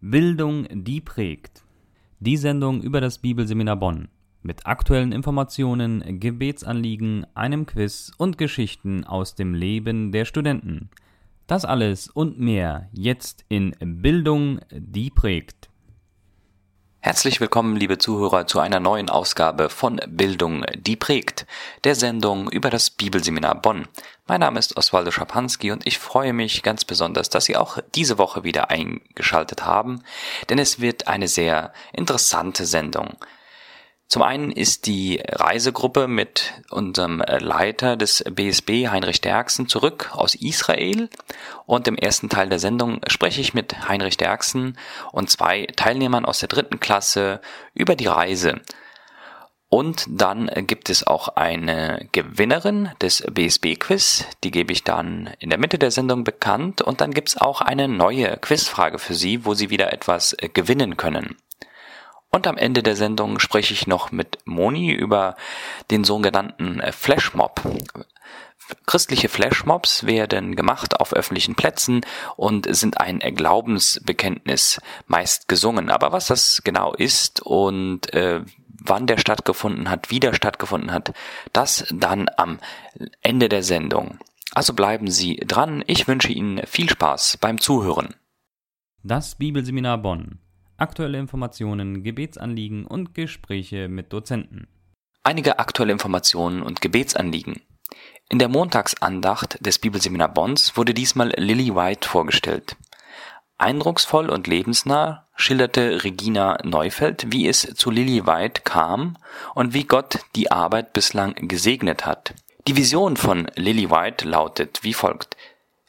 Bildung, die prägt. Die Sendung über das Bibelseminar Bonn. Mit aktuellen Informationen, Gebetsanliegen, einem Quiz und Geschichten aus dem Leben der Studenten. Das alles und mehr jetzt in Bildung, die prägt. Herzlich willkommen, liebe Zuhörer, zu einer neuen Ausgabe von Bildung, die prägt, der Sendung über das Bibelseminar Bonn. Mein Name ist Oswaldo Schapanski und ich freue mich ganz besonders, dass Sie auch diese Woche wieder eingeschaltet haben, denn es wird eine sehr interessante Sendung. Zum einen ist die Reisegruppe mit unserem Leiter des BSB, Heinrich Derksen, zurück aus Israel. Und im ersten Teil der Sendung spreche ich mit Heinrich Derksen und zwei Teilnehmern aus der dritten Klasse über die Reise. Und dann gibt es auch eine Gewinnerin des BSB-Quiz, die gebe ich dann in der Mitte der Sendung bekannt. Und dann gibt es auch eine neue Quizfrage für Sie, wo Sie wieder etwas gewinnen können. Und am Ende der Sendung spreche ich noch mit Moni über den sogenannten äh, Flashmob. Christliche Flashmobs werden gemacht auf öffentlichen Plätzen und sind ein Glaubensbekenntnis meist gesungen. Aber was das genau ist und äh, wann der stattgefunden hat, wie der stattgefunden hat, das dann am Ende der Sendung. Also bleiben Sie dran. Ich wünsche Ihnen viel Spaß beim Zuhören. Das Bibelseminar Bonn aktuelle Informationen, Gebetsanliegen und Gespräche mit Dozenten. Einige aktuelle Informationen und Gebetsanliegen. In der Montagsandacht des Bibelseminar Bonds wurde diesmal Lily White vorgestellt. Eindrucksvoll und lebensnah schilderte Regina Neufeld, wie es zu Lily White kam und wie Gott die Arbeit bislang gesegnet hat. Die Vision von Lily White lautet wie folgt.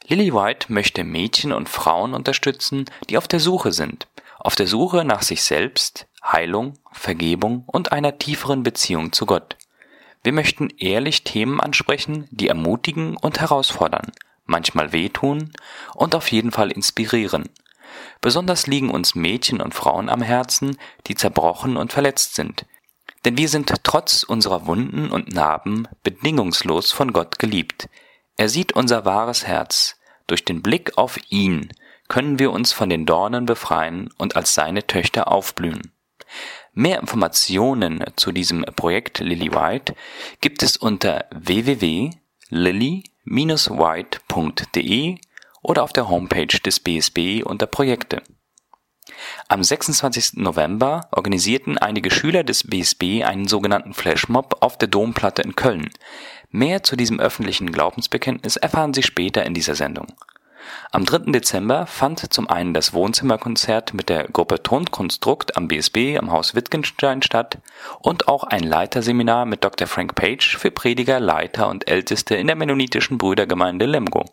Lily White möchte Mädchen und Frauen unterstützen, die auf der Suche sind auf der Suche nach sich selbst, Heilung, Vergebung und einer tieferen Beziehung zu Gott. Wir möchten ehrlich Themen ansprechen, die ermutigen und herausfordern, manchmal wehtun und auf jeden Fall inspirieren. Besonders liegen uns Mädchen und Frauen am Herzen, die zerbrochen und verletzt sind. Denn wir sind trotz unserer Wunden und Narben bedingungslos von Gott geliebt. Er sieht unser wahres Herz. Durch den Blick auf ihn können wir uns von den Dornen befreien und als seine Töchter aufblühen. Mehr Informationen zu diesem Projekt Lily White gibt es unter www.lily-white.de oder auf der Homepage des BSB unter Projekte. Am 26. November organisierten einige Schüler des BSB einen sogenannten Flashmob auf der Domplatte in Köln. Mehr zu diesem öffentlichen Glaubensbekenntnis erfahren Sie später in dieser Sendung. Am 3. Dezember fand zum einen das Wohnzimmerkonzert mit der Gruppe Tonkonstrukt am BSB am Haus Wittgenstein statt und auch ein Leiterseminar mit Dr. Frank Page für Prediger, Leiter und Älteste in der mennonitischen Brüdergemeinde Lemgo.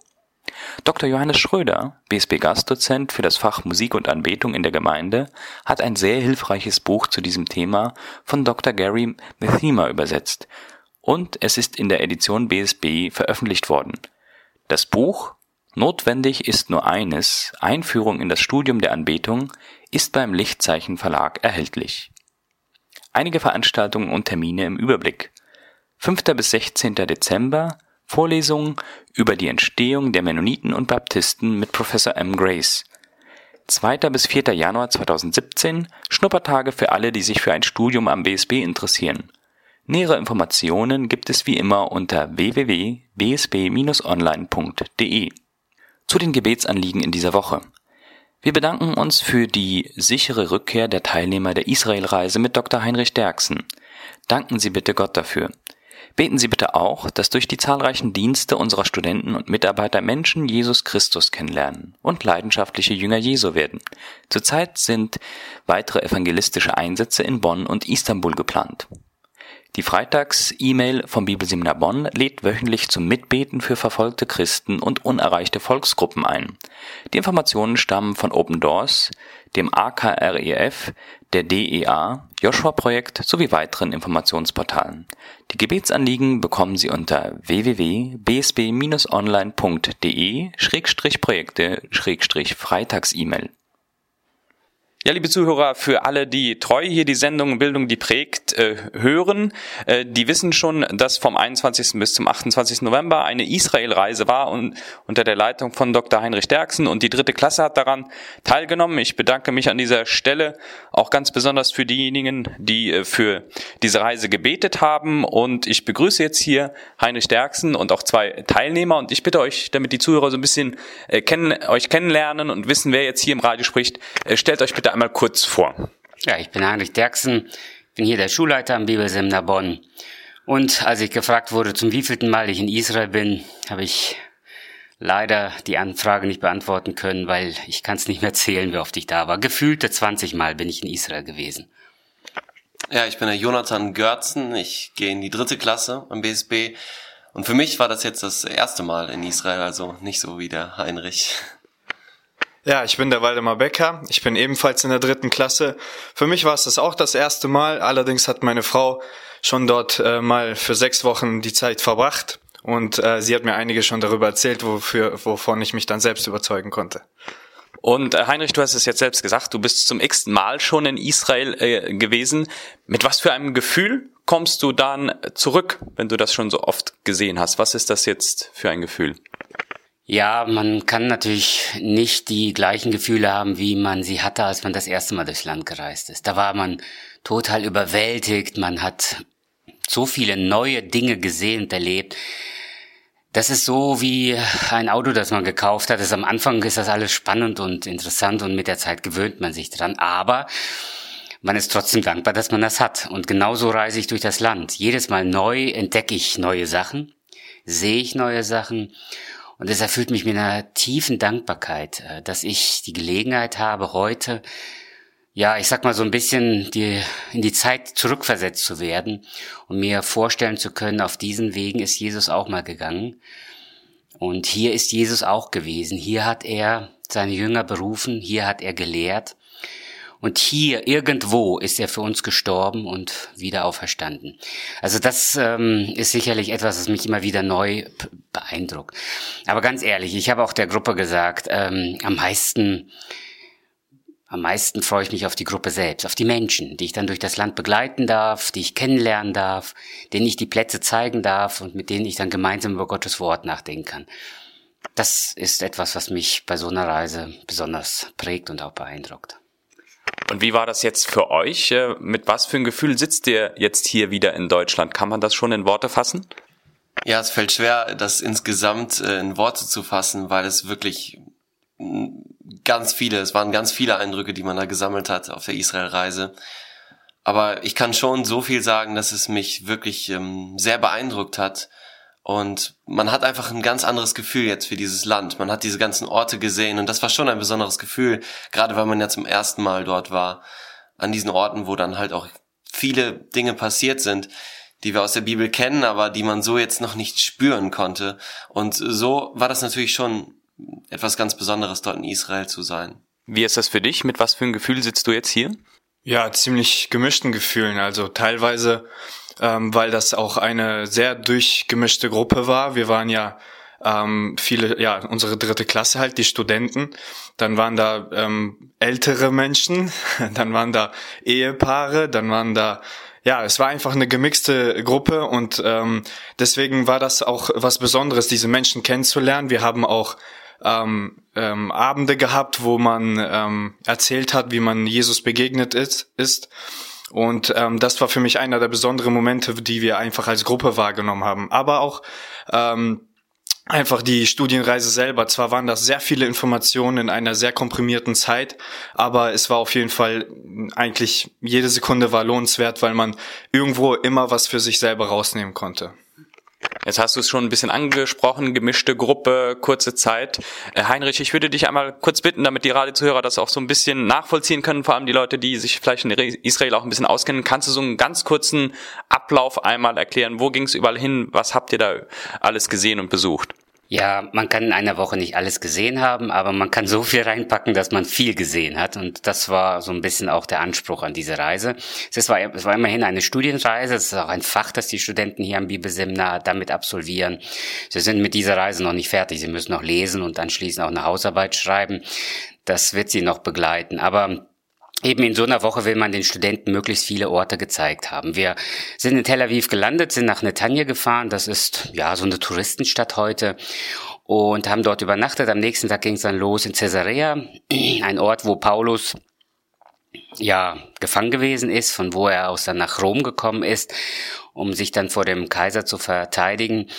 Dr. Johannes Schröder, BSB-Gastdozent für das Fach Musik und Anbetung in der Gemeinde, hat ein sehr hilfreiches Buch zu diesem Thema von Dr. Gary Methema übersetzt und es ist in der Edition BSB veröffentlicht worden. Das Buch Notwendig ist nur eines, Einführung in das Studium der Anbetung, ist beim Lichtzeichen Verlag erhältlich. Einige Veranstaltungen und Termine im Überblick. 5. bis 16. Dezember Vorlesungen über die Entstehung der Mennoniten und Baptisten mit Professor M. Grace. 2. bis 4. Januar 2017 Schnuppertage für alle, die sich für ein Studium am BSB interessieren. Nähere Informationen gibt es wie immer unter www.bsb-online.de. Zu den Gebetsanliegen in dieser Woche. Wir bedanken uns für die sichere Rückkehr der Teilnehmer der Israelreise mit Dr. Heinrich Derksen. Danken Sie bitte Gott dafür. Beten Sie bitte auch, dass durch die zahlreichen Dienste unserer Studenten und Mitarbeiter Menschen Jesus Christus kennenlernen und leidenschaftliche Jünger Jesu werden. Zurzeit sind weitere evangelistische Einsätze in Bonn und Istanbul geplant. Die Freitags-E-Mail vom Bibelseminar Bonn lädt wöchentlich zum Mitbeten für verfolgte Christen und unerreichte Volksgruppen ein. Die Informationen stammen von Open Doors, dem AKREF, der DEA, Joshua-Projekt sowie weiteren Informationsportalen. Die Gebetsanliegen bekommen Sie unter www.bsb-online.de-projekte-freitags-E-Mail. Ja, liebe Zuhörer, für alle, die treu hier die Sendung Bildung, die prägt, äh, hören, äh, die wissen schon, dass vom 21. bis zum 28. November eine Israel-Reise war und unter der Leitung von Dr. Heinrich Derksen und die dritte Klasse hat daran teilgenommen. Ich bedanke mich an dieser Stelle auch ganz besonders für diejenigen, die äh, für diese Reise gebetet haben und ich begrüße jetzt hier Heinrich Derksen und auch zwei Teilnehmer und ich bitte euch, damit die Zuhörer so ein bisschen äh, kennen, euch kennenlernen und wissen, wer jetzt hier im Radio spricht, stellt euch bitte einmal kurz vor. Ja, ich bin Heinrich Derksen, bin hier der Schulleiter am Bibelseminar Bonn. Und als ich gefragt wurde, zum wievielten Mal ich in Israel bin, habe ich leider die Anfrage nicht beantworten können, weil ich kann es nicht mehr zählen, wie oft ich da war. Gefühlte 20 Mal bin ich in Israel gewesen. Ja, ich bin der Jonathan Görzen. Ich gehe in die dritte Klasse am BSB. Und für mich war das jetzt das erste Mal in Israel, also nicht so wie der Heinrich. Ja, ich bin der Waldemar Becker. Ich bin ebenfalls in der dritten Klasse. Für mich war es das auch das erste Mal. Allerdings hat meine Frau schon dort äh, mal für sechs Wochen die Zeit verbracht. Und äh, sie hat mir einige schon darüber erzählt, wofür, wovon ich mich dann selbst überzeugen konnte. Und äh, Heinrich, du hast es jetzt selbst gesagt, du bist zum x Mal schon in Israel äh, gewesen. Mit was für einem Gefühl kommst du dann zurück, wenn du das schon so oft gesehen hast? Was ist das jetzt für ein Gefühl? Ja, man kann natürlich nicht die gleichen Gefühle haben, wie man sie hatte, als man das erste Mal durchs Land gereist ist. Da war man total überwältigt, man hat so viele neue Dinge gesehen und erlebt. Das ist so wie ein Auto, das man gekauft hat. Das am Anfang ist das alles spannend und interessant und mit der Zeit gewöhnt man sich dran. Aber man ist trotzdem dankbar, dass man das hat. Und genauso reise ich durch das Land. Jedes Mal neu entdecke ich neue Sachen, sehe ich neue Sachen und es erfüllt mich mit einer tiefen Dankbarkeit, äh, dass ich die Gelegenheit habe, heute, ja, ich sag mal so ein bisschen die, in die Zeit zurückversetzt zu werden und mir vorstellen zu können, auf diesen Wegen ist Jesus auch mal gegangen. Und hier ist Jesus auch gewesen. Hier hat er seine Jünger berufen, hier hat er gelehrt. Und hier irgendwo ist er für uns gestorben und wieder auferstanden. Also das ähm, ist sicherlich etwas, was mich immer wieder neu beeindruckt. Aber ganz ehrlich, ich habe auch der Gruppe gesagt, ähm, am meisten am meisten freue ich mich auf die Gruppe selbst, auf die Menschen, die ich dann durch das Land begleiten darf, die ich kennenlernen darf, denen ich die Plätze zeigen darf und mit denen ich dann gemeinsam über Gottes Wort nachdenken kann. Das ist etwas, was mich bei so einer Reise besonders prägt und auch beeindruckt. Und wie war das jetzt für euch? Äh, mit was für ein Gefühl sitzt ihr jetzt hier wieder in Deutschland? Kann man das schon in Worte fassen? Ja, es fällt schwer, das insgesamt äh, in Worte zu fassen, weil es wirklich ganz viele, es waren ganz viele Eindrücke, die man da gesammelt hat auf der Israel-Reise. Aber ich kann schon so viel sagen, dass es mich wirklich ähm, sehr beeindruckt hat und man hat einfach ein ganz anderes Gefühl jetzt für dieses Land. Man hat diese ganzen Orte gesehen und das war schon ein besonderes Gefühl, gerade weil man ja zum ersten Mal dort war, an diesen Orten, wo dann halt auch viele Dinge passiert sind, die wir aus der Bibel kennen, aber die man so jetzt noch nicht spüren konnte. Und so war das natürlich schon etwas ganz Besonderes, dort in Israel zu sein. Wie ist das für dich? Mit was für ein Gefühl sitzt du jetzt hier? Ja, ziemlich gemischten Gefühlen. Also teilweise ähm, weil das auch eine sehr durchgemischte Gruppe war. Wir waren ja ähm, viele, ja, unsere dritte Klasse halt, die Studenten. Dann waren da ähm, ältere Menschen, dann waren da Ehepaare, dann waren da ja, es war einfach eine gemixte Gruppe und ähm, deswegen war das auch was Besonderes, diese Menschen kennenzulernen. Wir haben auch ähm, ähm, Abende gehabt, wo man ähm, erzählt hat, wie man Jesus begegnet ist. ist. Und ähm, das war für mich einer der besonderen Momente, die wir einfach als Gruppe wahrgenommen haben. Aber auch ähm, einfach die Studienreise selber. Zwar waren das sehr viele Informationen in einer sehr komprimierten Zeit, aber es war auf jeden Fall eigentlich jede Sekunde war lohnenswert, weil man irgendwo immer was für sich selber rausnehmen konnte. Jetzt hast du es schon ein bisschen angesprochen, gemischte Gruppe, kurze Zeit. Äh, Heinrich, ich würde dich einmal kurz bitten, damit die Radiozuhörer das auch so ein bisschen nachvollziehen können, vor allem die Leute, die sich vielleicht in Israel auch ein bisschen auskennen. Kannst du so einen ganz kurzen Ablauf einmal erklären? Wo ging es überall hin? Was habt ihr da alles gesehen und besucht? Ja, man kann in einer Woche nicht alles gesehen haben, aber man kann so viel reinpacken, dass man viel gesehen hat. Und das war so ein bisschen auch der Anspruch an diese Reise. Es war, es war immerhin eine Studienreise. Es ist auch ein Fach, das die Studenten hier am Bibelseminar damit absolvieren. Sie sind mit dieser Reise noch nicht fertig. Sie müssen noch lesen und anschließend auch eine Hausarbeit schreiben. Das wird sie noch begleiten. Aber eben in so einer Woche will man den Studenten möglichst viele Orte gezeigt haben. Wir sind in Tel Aviv gelandet, sind nach Netanya gefahren. Das ist ja so eine Touristenstadt heute und haben dort übernachtet. Am nächsten Tag ging es dann los in Caesarea, ein Ort, wo Paulus ja gefangen gewesen ist, von wo er aus dann nach Rom gekommen ist, um sich dann vor dem Kaiser zu verteidigen.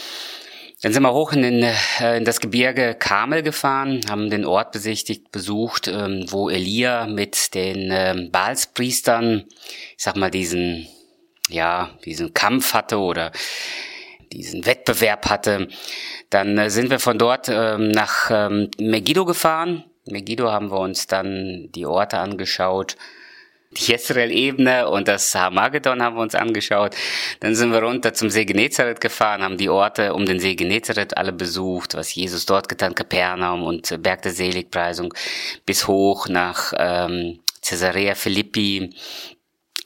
Dann sind wir hoch in, den, äh, in das Gebirge Karmel gefahren, haben den Ort besichtigt, besucht, ähm, wo Elia mit den ähm, Baalspriestern, ich sag mal, diesen, ja, diesen Kampf hatte oder diesen Wettbewerb hatte. Dann äh, sind wir von dort ähm, nach Megiddo gefahren. Megiddo haben wir uns dann die Orte angeschaut, die Jezreel-Ebene und das Hamagedon haben wir uns angeschaut. Dann sind wir runter zum See Genezareth gefahren, haben die Orte um den See Genezareth alle besucht, was Jesus dort getan, Kapernaum und Berg der Seligpreisung, bis hoch nach ähm, Caesarea Philippi.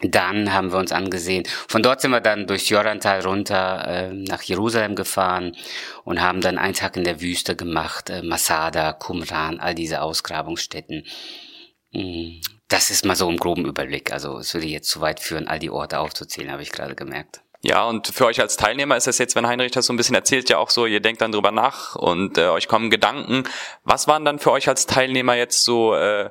Dann haben wir uns angesehen. Von dort sind wir dann durchs Jordantal runter äh, nach Jerusalem gefahren und haben dann einen Tag in der Wüste gemacht, äh, Masada, Qumran, all diese Ausgrabungsstätten. Das ist mal so im groben Überblick. Also es würde jetzt zu weit führen, all die Orte aufzuzählen, habe ich gerade gemerkt. Ja, und für euch als Teilnehmer ist das jetzt, wenn Heinrich das so ein bisschen erzählt, ja auch so, ihr denkt dann drüber nach und äh, euch kommen Gedanken. Was waren dann für euch als Teilnehmer jetzt so äh,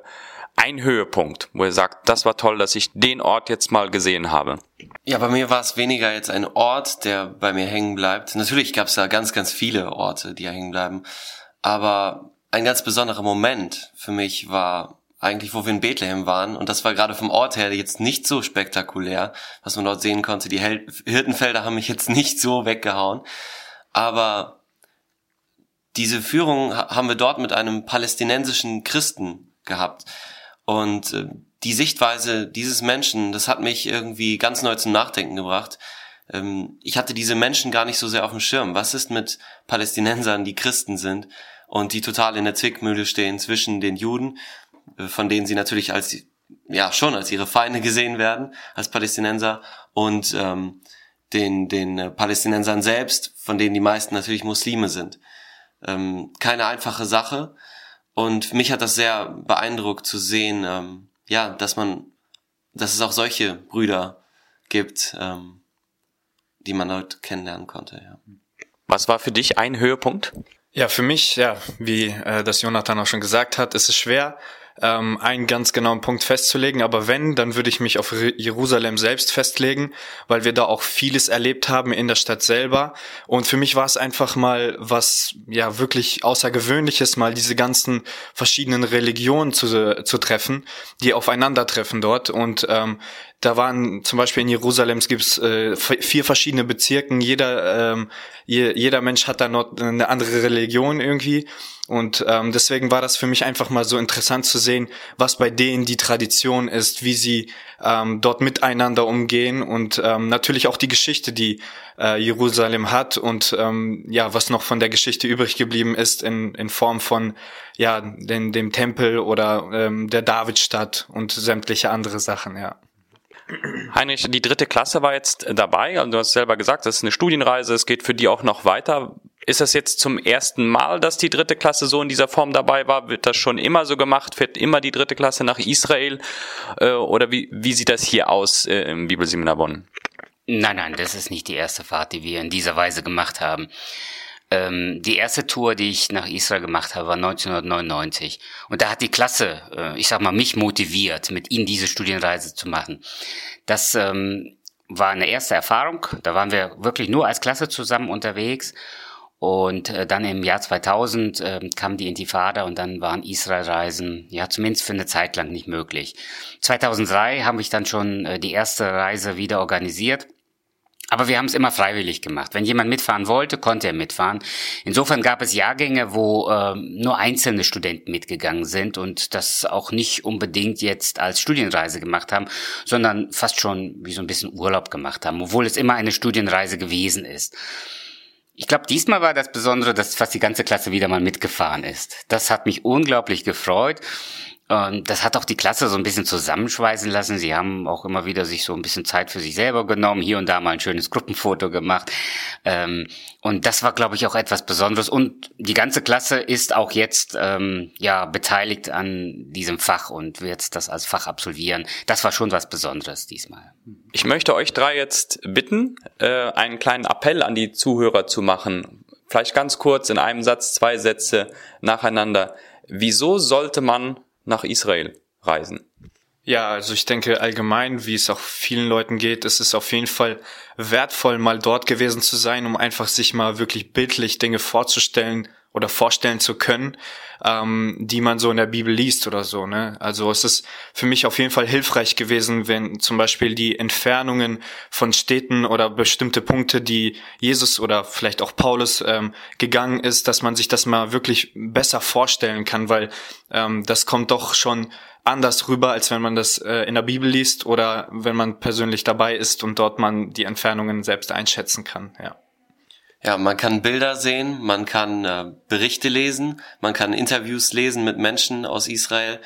ein Höhepunkt, wo ihr sagt, das war toll, dass ich den Ort jetzt mal gesehen habe? Ja, bei mir war es weniger jetzt ein Ort, der bei mir hängen bleibt. Natürlich gab es da ganz, ganz viele Orte, die hängen bleiben. Aber ein ganz besonderer Moment für mich war eigentlich, wo wir in Bethlehem waren. Und das war gerade vom Ort her jetzt nicht so spektakulär, was man dort sehen konnte. Die Hirtenfelder haben mich jetzt nicht so weggehauen. Aber diese Führung haben wir dort mit einem palästinensischen Christen gehabt. Und äh, die Sichtweise dieses Menschen, das hat mich irgendwie ganz neu zum Nachdenken gebracht. Ähm, ich hatte diese Menschen gar nicht so sehr auf dem Schirm. Was ist mit Palästinensern, die Christen sind und die total in der Zwickmühle stehen zwischen den Juden von denen sie natürlich als ja schon als ihre Feinde gesehen werden als Palästinenser und ähm, den den äh, Palästinensern selbst, von denen die meisten natürlich Muslime sind. Ähm, keine einfache Sache und mich hat das sehr beeindruckt zu sehen, ähm, ja, dass man, dass es auch solche Brüder gibt, ähm, die man dort kennenlernen konnte. Ja. Was war für dich ein Höhepunkt? Ja, für mich, ja, wie äh, das Jonathan auch schon gesagt hat, ist es schwer, ähm, einen ganz genauen Punkt festzulegen, aber wenn, dann würde ich mich auf Jerusalem selbst festlegen, weil wir da auch vieles erlebt haben in der Stadt selber. Und für mich war es einfach mal was, ja, wirklich Außergewöhnliches, mal diese ganzen verschiedenen Religionen zu, zu treffen, die aufeinandertreffen dort. Und ähm, da waren zum Beispiel in Jerusalem gibt es äh, vier verschiedene Bezirken. Jeder ähm, je, jeder Mensch hat da noch eine andere Religion irgendwie. Und ähm, deswegen war das für mich einfach mal so interessant zu sehen, was bei denen die Tradition ist, wie sie ähm, dort miteinander umgehen und ähm, natürlich auch die Geschichte, die äh, Jerusalem hat und ähm, ja, was noch von der Geschichte übrig geblieben ist in, in Form von ja den, dem Tempel oder ähm, der Davidstadt und sämtliche andere Sachen, ja. Heinrich, die dritte Klasse war jetzt dabei. Also du hast selber gesagt, das ist eine Studienreise. Es geht für die auch noch weiter. Ist das jetzt zum ersten Mal, dass die dritte Klasse so in dieser Form dabei war? Wird das schon immer so gemacht? Fährt immer die dritte Klasse nach Israel? Äh, oder wie, wie sieht das hier aus äh, im Bibelseminar Bonn? Nein, nein, das ist nicht die erste Fahrt, die wir in dieser Weise gemacht haben. Ähm, die erste Tour, die ich nach Israel gemacht habe, war 1999. Und da hat die Klasse, äh, ich sag mal, mich motiviert, mit ihnen diese Studienreise zu machen. Das ähm, war eine erste Erfahrung. Da waren wir wirklich nur als Klasse zusammen unterwegs. Und äh, dann im Jahr 2000 äh, kam die Intifada und dann waren Israelreisen, ja zumindest für eine Zeit lang nicht möglich. 2003 habe ich dann schon äh, die erste Reise wieder organisiert. Aber wir haben es immer freiwillig gemacht. Wenn jemand mitfahren wollte, konnte er mitfahren. Insofern gab es Jahrgänge, wo äh, nur einzelne Studenten mitgegangen sind und das auch nicht unbedingt jetzt als Studienreise gemacht haben, sondern fast schon wie so ein bisschen Urlaub gemacht haben, obwohl es immer eine Studienreise gewesen ist. Ich glaube, diesmal war das Besondere, dass fast die ganze Klasse wieder mal mitgefahren ist. Das hat mich unglaublich gefreut. Und das hat auch die Klasse so ein bisschen zusammenschweißen lassen. Sie haben auch immer wieder sich so ein bisschen Zeit für sich selber genommen, hier und da mal ein schönes Gruppenfoto gemacht. Ähm, und das war, glaube ich, auch etwas Besonderes. Und die ganze Klasse ist auch jetzt ähm, ja beteiligt an diesem Fach und wird das als Fach absolvieren. Das war schon was Besonderes diesmal. Ich möchte euch drei jetzt bitten, äh, einen kleinen Appell an die Zuhörer zu machen. Vielleicht ganz kurz in einem Satz, zwei Sätze nacheinander. Wieso sollte man nach Israel reisen? Ja, also ich denke allgemein, wie es auch vielen Leuten geht, ist es auf jeden Fall wertvoll, mal dort gewesen zu sein, um einfach sich mal wirklich bildlich Dinge vorzustellen oder vorstellen zu können, ähm, die man so in der Bibel liest oder so. Ne? Also es ist für mich auf jeden Fall hilfreich gewesen, wenn zum Beispiel die Entfernungen von Städten oder bestimmte Punkte, die Jesus oder vielleicht auch Paulus ähm, gegangen ist, dass man sich das mal wirklich besser vorstellen kann, weil ähm, das kommt doch schon anders rüber, als wenn man das äh, in der Bibel liest oder wenn man persönlich dabei ist und dort man die Entfernungen selbst einschätzen kann. Ja. Ja, man kann Bilder sehen, man kann äh, Berichte lesen, man kann Interviews lesen mit Menschen aus Israel,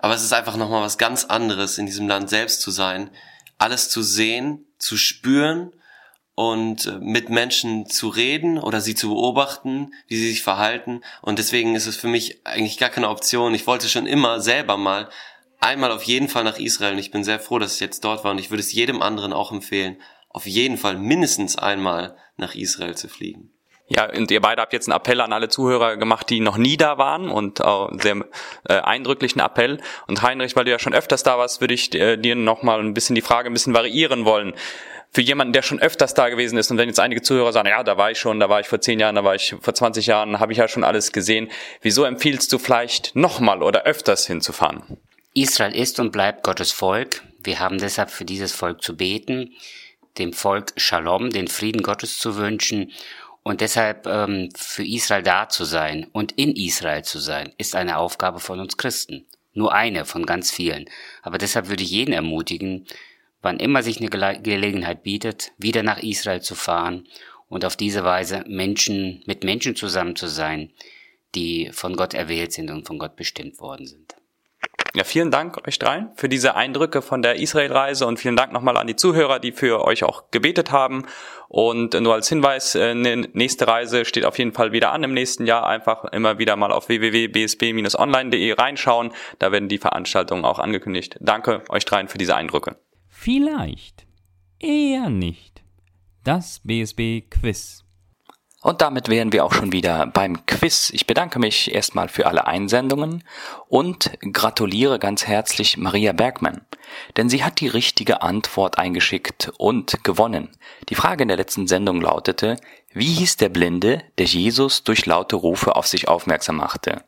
aber es ist einfach nochmal was ganz anderes, in diesem Land selbst zu sein, alles zu sehen, zu spüren und äh, mit Menschen zu reden oder sie zu beobachten, wie sie sich verhalten. Und deswegen ist es für mich eigentlich gar keine Option. Ich wollte schon immer selber mal einmal auf jeden Fall nach Israel und ich bin sehr froh, dass ich jetzt dort war und ich würde es jedem anderen auch empfehlen, auf jeden Fall mindestens einmal nach Israel zu fliegen. Ja, und ihr beide habt jetzt einen Appell an alle Zuhörer gemacht, die noch nie da waren und auch einen sehr äh, eindrücklichen Appell. Und Heinrich, weil du ja schon öfters da warst, würde ich äh, dir nochmal ein bisschen die Frage ein bisschen variieren wollen für jemanden, der schon öfters da gewesen ist und wenn jetzt einige Zuhörer sagen, ja, da war ich schon, da war ich vor zehn Jahren, da war ich vor 20 Jahren, habe ich ja schon alles gesehen. Wieso empfiehlst du vielleicht nochmal oder öfters hinzufahren? Israel ist und bleibt Gottes Volk. Wir haben deshalb für dieses Volk zu beten, dem Volk Shalom, den Frieden Gottes zu wünschen und deshalb ähm, für Israel da zu sein und in Israel zu sein, ist eine Aufgabe von uns Christen. Nur eine von ganz vielen. Aber deshalb würde ich jeden ermutigen, wann immer sich eine Gelegenheit bietet, wieder nach Israel zu fahren und auf diese Weise Menschen, mit Menschen zusammen zu sein, die von Gott erwählt sind und von Gott bestimmt worden sind. Ja, vielen Dank euch dreien für diese Eindrücke von der Israelreise und vielen Dank nochmal an die Zuhörer, die für euch auch gebetet haben. Und nur als Hinweis, eine nächste Reise steht auf jeden Fall wieder an im nächsten Jahr. Einfach immer wieder mal auf www.bsb-online.de reinschauen. Da werden die Veranstaltungen auch angekündigt. Danke euch dreien für diese Eindrücke. Vielleicht, eher nicht. Das BSB Quiz. Und damit wären wir auch schon wieder beim Quiz. Ich bedanke mich erstmal für alle Einsendungen und gratuliere ganz herzlich Maria Bergmann, denn sie hat die richtige Antwort eingeschickt und gewonnen. Die Frage in der letzten Sendung lautete, wie hieß der Blinde, der Jesus durch laute Rufe auf sich aufmerksam machte?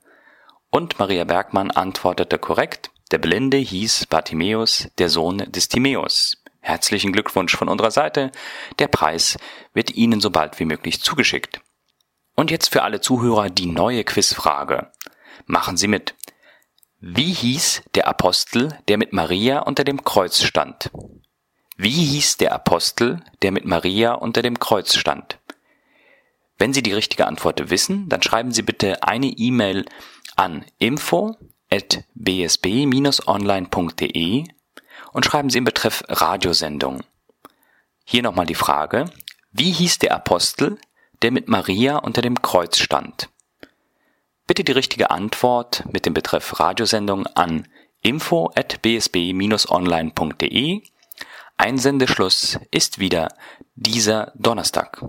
Und Maria Bergmann antwortete korrekt, der Blinde hieß Bartimäus, der Sohn des Timäus. Herzlichen Glückwunsch von unserer Seite. Der Preis wird Ihnen so bald wie möglich zugeschickt. Und jetzt für alle Zuhörer die neue Quizfrage. Machen Sie mit. Wie hieß der Apostel, der mit Maria unter dem Kreuz stand? Wie hieß der Apostel, der mit Maria unter dem Kreuz stand? Wenn Sie die richtige Antwort wissen, dann schreiben Sie bitte eine E-Mail an info bsb-online.de und schreiben Sie im Betreff Radiosendung. Hier nochmal die Frage, wie hieß der Apostel, der mit Maria unter dem Kreuz stand? Bitte die richtige Antwort mit dem Betreff Radiosendung an info at bsb-online.de. Einsendeschluss ist wieder dieser Donnerstag.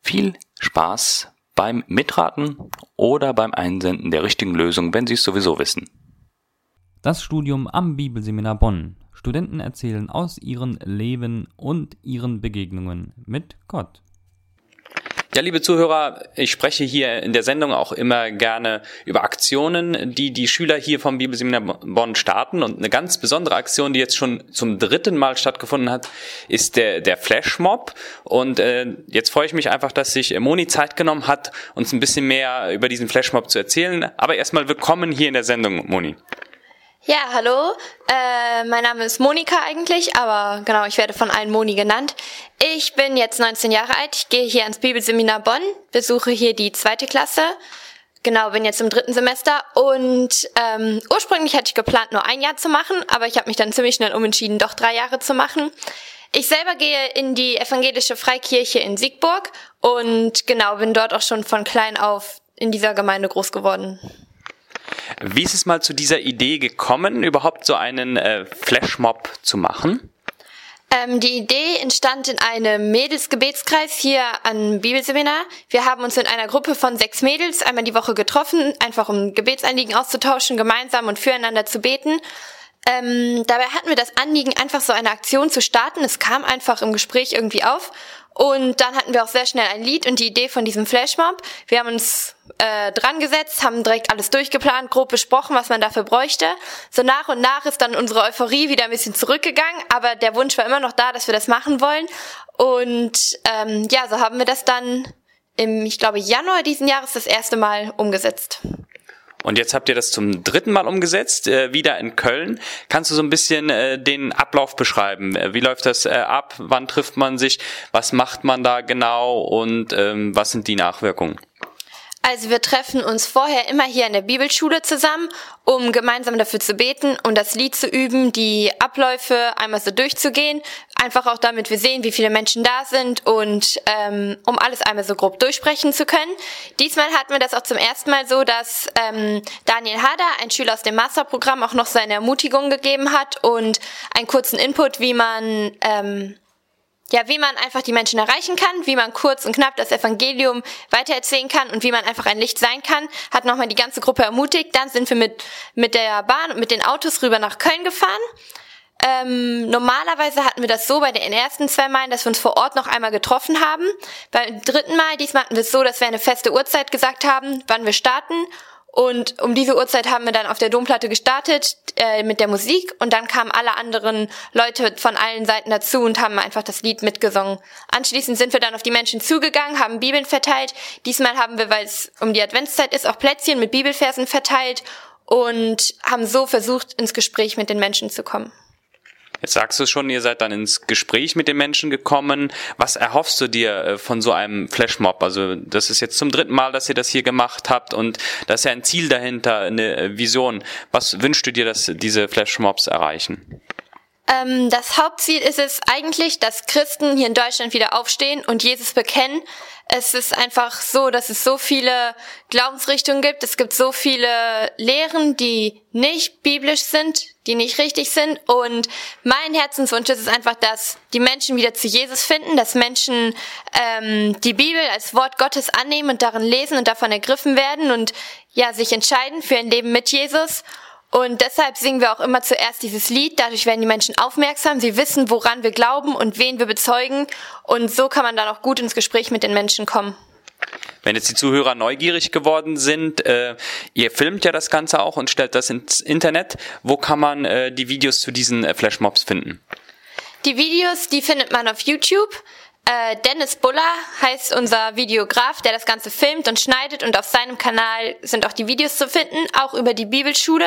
Viel Spaß beim Mitraten oder beim Einsenden der richtigen Lösung, wenn Sie es sowieso wissen. Das Studium am Bibelseminar Bonn. Studenten erzählen aus ihrem Leben und ihren Begegnungen mit Gott. Ja, liebe Zuhörer, ich spreche hier in der Sendung auch immer gerne über Aktionen, die die Schüler hier vom Bibelseminar Bonn starten. Und eine ganz besondere Aktion, die jetzt schon zum dritten Mal stattgefunden hat, ist der, der Flashmob. Und äh, jetzt freue ich mich einfach, dass sich Moni Zeit genommen hat, uns ein bisschen mehr über diesen Flashmob zu erzählen. Aber erstmal willkommen hier in der Sendung, Moni. Ja, hallo. Äh, mein Name ist Monika eigentlich, aber genau, ich werde von allen Moni genannt. Ich bin jetzt 19 Jahre alt. Ich gehe hier ans Bibelseminar Bonn, besuche hier die zweite Klasse. Genau, bin jetzt im dritten Semester und ähm, ursprünglich hatte ich geplant, nur ein Jahr zu machen, aber ich habe mich dann ziemlich schnell umentschieden, doch drei Jahre zu machen. Ich selber gehe in die evangelische Freikirche in Siegburg und genau bin dort auch schon von klein auf in dieser Gemeinde groß geworden. Wie ist es mal zu dieser Idee gekommen, überhaupt so einen äh, Flashmob zu machen? Ähm, die Idee entstand in einem Mädelsgebetskreis hier am Bibelseminar. Wir haben uns in einer Gruppe von sechs Mädels einmal die Woche getroffen, einfach um Gebetsanliegen auszutauschen, gemeinsam und füreinander zu beten. Ähm, dabei hatten wir das Anliegen, einfach so eine Aktion zu starten. Es kam einfach im Gespräch irgendwie auf. Und dann hatten wir auch sehr schnell ein Lied und die Idee von diesem Flashmob. Wir haben uns äh, dran gesetzt, haben direkt alles durchgeplant, grob besprochen, was man dafür bräuchte. So nach und nach ist dann unsere Euphorie wieder ein bisschen zurückgegangen, aber der Wunsch war immer noch da, dass wir das machen wollen. Und ähm, ja, so haben wir das dann im, ich glaube, Januar diesen Jahres das erste Mal umgesetzt. Und jetzt habt ihr das zum dritten Mal umgesetzt, äh, wieder in Köln. Kannst du so ein bisschen äh, den Ablauf beschreiben? Äh, wie läuft das äh, ab? Wann trifft man sich? Was macht man da genau? Und ähm, was sind die Nachwirkungen? Also wir treffen uns vorher immer hier in der Bibelschule zusammen, um gemeinsam dafür zu beten und das Lied zu üben, die Abläufe einmal so durchzugehen. Einfach auch damit wir sehen, wie viele Menschen da sind und ähm, um alles einmal so grob durchsprechen zu können. Diesmal hatten wir das auch zum ersten Mal so, dass ähm, Daniel Hader, ein Schüler aus dem Masterprogramm, auch noch seine Ermutigung gegeben hat und einen kurzen Input, wie man ähm, ja, wie man einfach die Menschen erreichen kann, wie man kurz und knapp das Evangelium weitererzählen kann und wie man einfach ein Licht sein kann, hat nochmal die ganze Gruppe ermutigt. Dann sind wir mit, mit der Bahn und mit den Autos rüber nach Köln gefahren. Ähm, normalerweise hatten wir das so bei den ersten zwei Malen, dass wir uns vor Ort noch einmal getroffen haben. Beim dritten Mal, diesmal hatten wir es so, dass wir eine feste Uhrzeit gesagt haben, wann wir starten und um diese Uhrzeit haben wir dann auf der Domplatte gestartet äh, mit der Musik und dann kamen alle anderen Leute von allen Seiten dazu und haben einfach das Lied mitgesungen. Anschließend sind wir dann auf die Menschen zugegangen, haben Bibeln verteilt. Diesmal haben wir, weil es um die Adventszeit ist, auch Plätzchen mit Bibelversen verteilt und haben so versucht, ins Gespräch mit den Menschen zu kommen. Jetzt sagst du schon, ihr seid dann ins Gespräch mit den Menschen gekommen. Was erhoffst du dir äh, von so einem Flashmob? Also das ist jetzt zum dritten Mal, dass ihr das hier gemacht habt und da ist ja ein Ziel dahinter, eine äh, Vision. Was wünschst du dir, dass diese Flashmobs erreichen? Ähm, das Hauptziel ist es eigentlich, dass Christen hier in Deutschland wieder aufstehen und Jesus bekennen. Es ist einfach so, dass es so viele Glaubensrichtungen gibt. Es gibt so viele Lehren, die nicht biblisch sind, die nicht richtig sind. Und mein Herzenswunsch ist es einfach, dass die Menschen wieder zu Jesus finden, dass Menschen ähm, die Bibel als Wort Gottes annehmen und darin lesen und davon ergriffen werden und ja sich entscheiden für ein Leben mit Jesus. Und deshalb singen wir auch immer zuerst dieses Lied. Dadurch werden die Menschen aufmerksam. Sie wissen, woran wir glauben und wen wir bezeugen. Und so kann man dann auch gut ins Gespräch mit den Menschen kommen. Wenn jetzt die Zuhörer neugierig geworden sind, äh, ihr filmt ja das Ganze auch und stellt das ins Internet. Wo kann man äh, die Videos zu diesen äh, Flashmobs finden? Die Videos, die findet man auf YouTube. Äh, Dennis Buller heißt unser Videograf, der das Ganze filmt und schneidet und auf seinem Kanal sind auch die Videos zu finden, auch über die Bibelschule.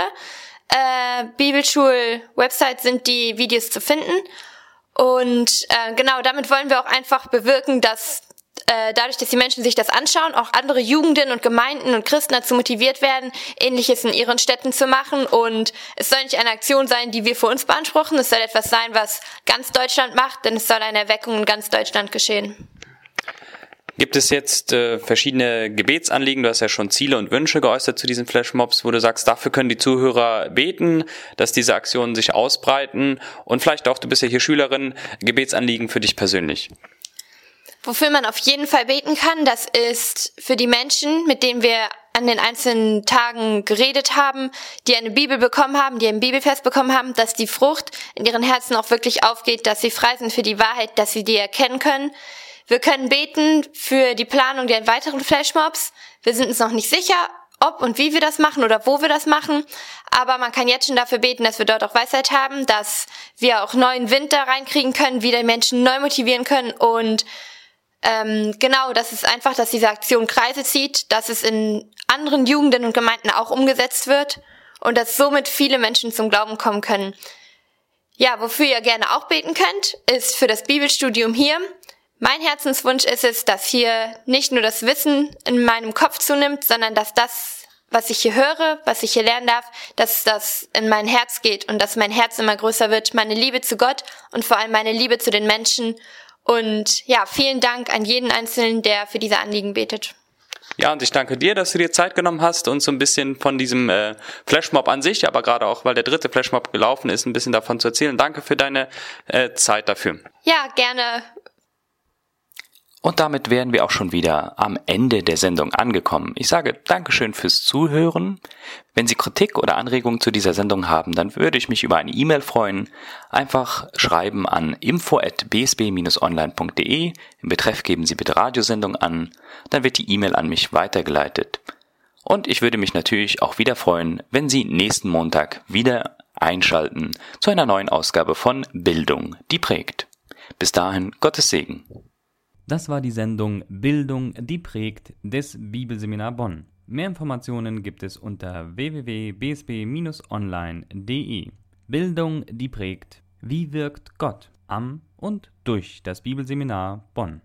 Äh, Bibelschul-Website sind die Videos zu finden. Und äh, genau, damit wollen wir auch einfach bewirken, dass äh, dadurch, dass die Menschen sich das anschauen, auch andere Jugenden und Gemeinden und Christen dazu motiviert werden, Ähnliches in ihren Städten zu machen. Und es soll nicht eine Aktion sein, die wir für uns beanspruchen. Es soll etwas sein, was ganz Deutschland macht, denn es soll eine Erweckung in ganz Deutschland geschehen. Gibt es jetzt äh, verschiedene Gebetsanliegen? Du hast ja schon Ziele und Wünsche geäußert zu diesen Flashmobs, wo du sagst, dafür können die Zuhörer beten, dass diese Aktionen sich ausbreiten und vielleicht auch, du bist ja hier Schülerin, Gebetsanliegen für dich persönlich. Wofür man auf jeden Fall beten kann, das ist für die Menschen, mit denen wir an den einzelnen Tagen geredet haben, die eine Bibel bekommen haben, die einen Bibelfest bekommen haben, dass die Frucht in ihren Herzen auch wirklich aufgeht, dass sie frei sind für die Wahrheit, dass sie die erkennen können. Wir können beten für die Planung der weiteren Flashmobs. Wir sind uns noch nicht sicher, ob und wie wir das machen oder wo wir das machen. Aber man kann jetzt schon dafür beten, dass wir dort auch Weisheit haben, dass wir auch neuen Wind da reinkriegen können, wieder Menschen neu motivieren können und ähm, genau, das ist einfach, dass diese Aktion Kreise zieht, dass es in anderen Jugenden und Gemeinden auch umgesetzt wird und dass somit viele Menschen zum Glauben kommen können. Ja, wofür ihr gerne auch beten könnt, ist für das Bibelstudium hier. Mein Herzenswunsch ist es, dass hier nicht nur das Wissen in meinem Kopf zunimmt, sondern dass das, was ich hier höre, was ich hier lernen darf, dass das in mein Herz geht und dass mein Herz immer größer wird, meine Liebe zu Gott und vor allem meine Liebe zu den Menschen. Und ja, vielen Dank an jeden Einzelnen, der für diese Anliegen betet. Ja, und ich danke dir, dass du dir Zeit genommen hast, uns so ein bisschen von diesem äh, Flashmob an sich, aber gerade auch, weil der dritte Flashmob gelaufen ist, ein bisschen davon zu erzählen. Danke für deine äh, Zeit dafür. Ja, gerne. Und damit wären wir auch schon wieder am Ende der Sendung angekommen. Ich sage Dankeschön fürs Zuhören. Wenn Sie Kritik oder Anregungen zu dieser Sendung haben, dann würde ich mich über eine E-Mail freuen. Einfach schreiben an info@bsb-online.de. Im Betreff geben Sie bitte Radiosendung an. Dann wird die E-Mail an mich weitergeleitet. Und ich würde mich natürlich auch wieder freuen, wenn Sie nächsten Montag wieder einschalten zu einer neuen Ausgabe von Bildung, die prägt. Bis dahin, Gottes Segen. Das war die Sendung Bildung, die prägt des Bibelseminar Bonn. Mehr Informationen gibt es unter www.bsb-online.de. Bildung, die prägt. Wie wirkt Gott am und durch das Bibelseminar Bonn?